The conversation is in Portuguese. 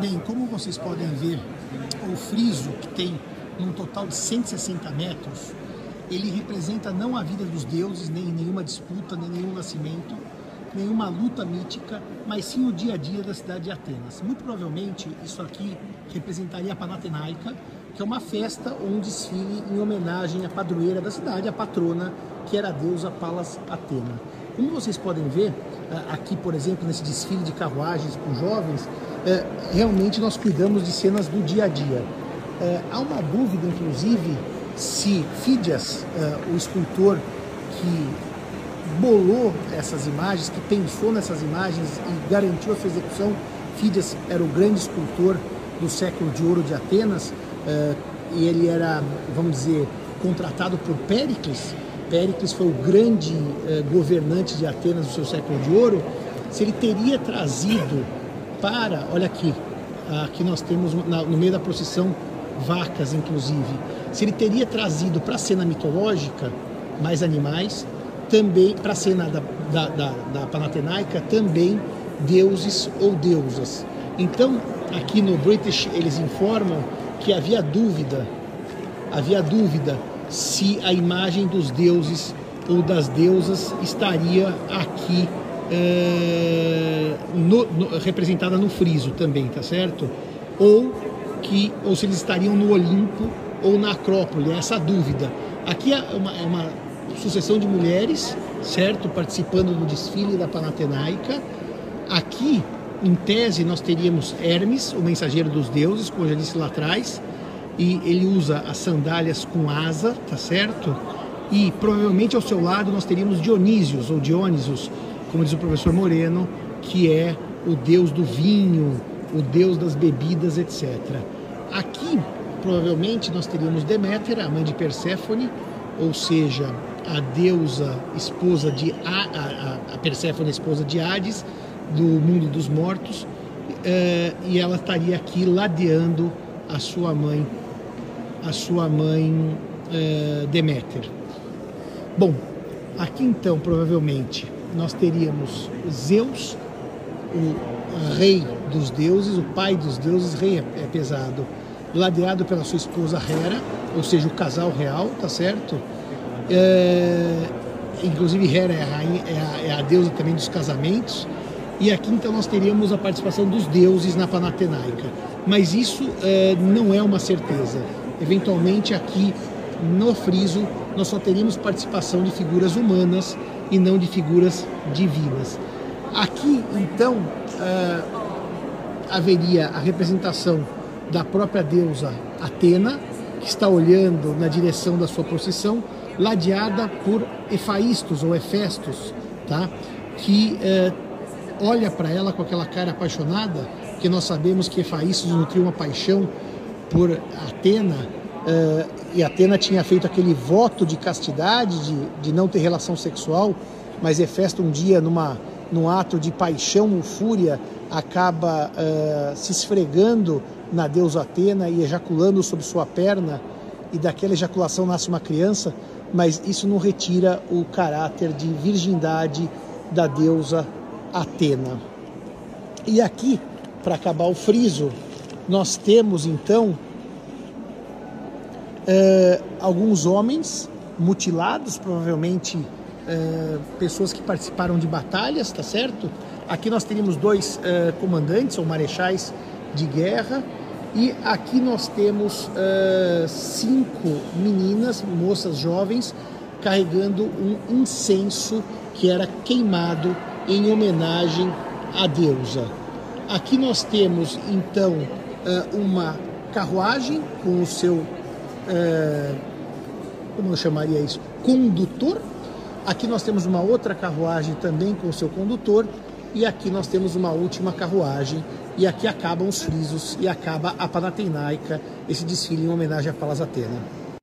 Bem, como vocês podem ver, o friso que tem um total de 160 metros, ele representa não a vida dos deuses, nem nenhuma disputa, nem nenhum nascimento, nenhuma luta mítica, mas sim o dia a dia da cidade de Atenas. Muito provavelmente isso aqui representaria a Panatenaica, que é uma festa ou um desfile em homenagem à padroeira da cidade, a patrona, que era a deusa Palas Atena. Como vocês podem ver, aqui, por exemplo, nesse desfile de carruagens com jovens, é, realmente nós cuidamos de cenas do dia a dia. É, há uma dúvida, inclusive, se Fídias, o escultor que bolou essas imagens, que pensou nessas imagens e garantiu a sua execução, Fídias era o grande escultor do século de ouro de Atenas, e ele era, vamos dizer, contratado por Péricles. Péricles foi o grande governante de Atenas do seu século de ouro. Se ele teria trazido para, olha aqui, aqui nós temos no meio da procissão vacas, inclusive. Se ele teria trazido para a cena mitológica mais animais, também para a cena da, da, da, da Panatenaica, também deuses ou deusas. Então, aqui no British, eles informam que havia dúvida, havia dúvida se a imagem dos deuses ou das deusas estaria aqui é, no, no, representada no friso também, tá certo? Ou que ou se eles estariam no Olimpo ou na Acrópole, essa dúvida. Aqui é uma, é uma sucessão de mulheres, certo, participando do desfile da Panatenaica. Aqui, em tese, nós teríamos Hermes, o mensageiro dos deuses, como eu já disse lá atrás, e ele usa as sandálias com asa, tá certo? E provavelmente ao seu lado nós teríamos Dionísios ou Dionysos, como diz o professor Moreno, que é o deus do vinho, o deus das bebidas, etc. Aqui, provavelmente, nós teríamos Deméter, a mãe de Perséfone, ou seja, a deusa esposa de a, a, a Perséfone, esposa de Hades, do mundo dos mortos, uh, e ela estaria aqui ladeando a sua mãe, a sua mãe uh, Deméter. Bom, aqui então provavelmente nós teríamos Zeus, o rei dos deuses, o pai dos deuses, rei é pesado, ladeado pela sua esposa Hera, ou seja, o casal real, tá certo? É, inclusive Hera é a, rainha, é, a, é a, deusa também dos casamentos. E aqui então nós teríamos a participação dos deuses na Panatenaica. Mas isso é, não é uma certeza. Eventualmente aqui no friso nós só teríamos participação de figuras humanas e não de figuras divinas. Aqui, então, uh, haveria a representação da própria deusa Atena, que está olhando na direção da sua procissão, ladeada por Efaístos ou Hefestos, tá? que uh, olha para ela com aquela cara apaixonada, que nós sabemos que Efaístos nutriu uma paixão por Atena, uh, e Atena tinha feito aquele voto de castidade, de, de não ter relação sexual, mas Hefesto um dia, numa, num ato de paixão ou fúria, acaba uh, se esfregando na deusa Atena e ejaculando sobre sua perna, e daquela ejaculação nasce uma criança, mas isso não retira o caráter de virgindade da deusa Atena. E aqui, para acabar o friso, nós temos então uh, alguns homens mutilados, provavelmente uh, pessoas que participaram de batalhas, tá certo? Aqui nós teríamos dois uh, comandantes ou marechais de guerra e aqui nós temos cinco meninas, moças jovens, carregando um incenso que era queimado em homenagem à deusa. Aqui nós temos então uma carruagem com o seu é, como eu chamaria isso, condutor. Aqui nós temos uma outra carruagem também com o seu condutor e aqui nós temos uma última carruagem e aqui acabam os frisos e acaba a Panatenaica, esse desfile em homenagem a Palas Atena.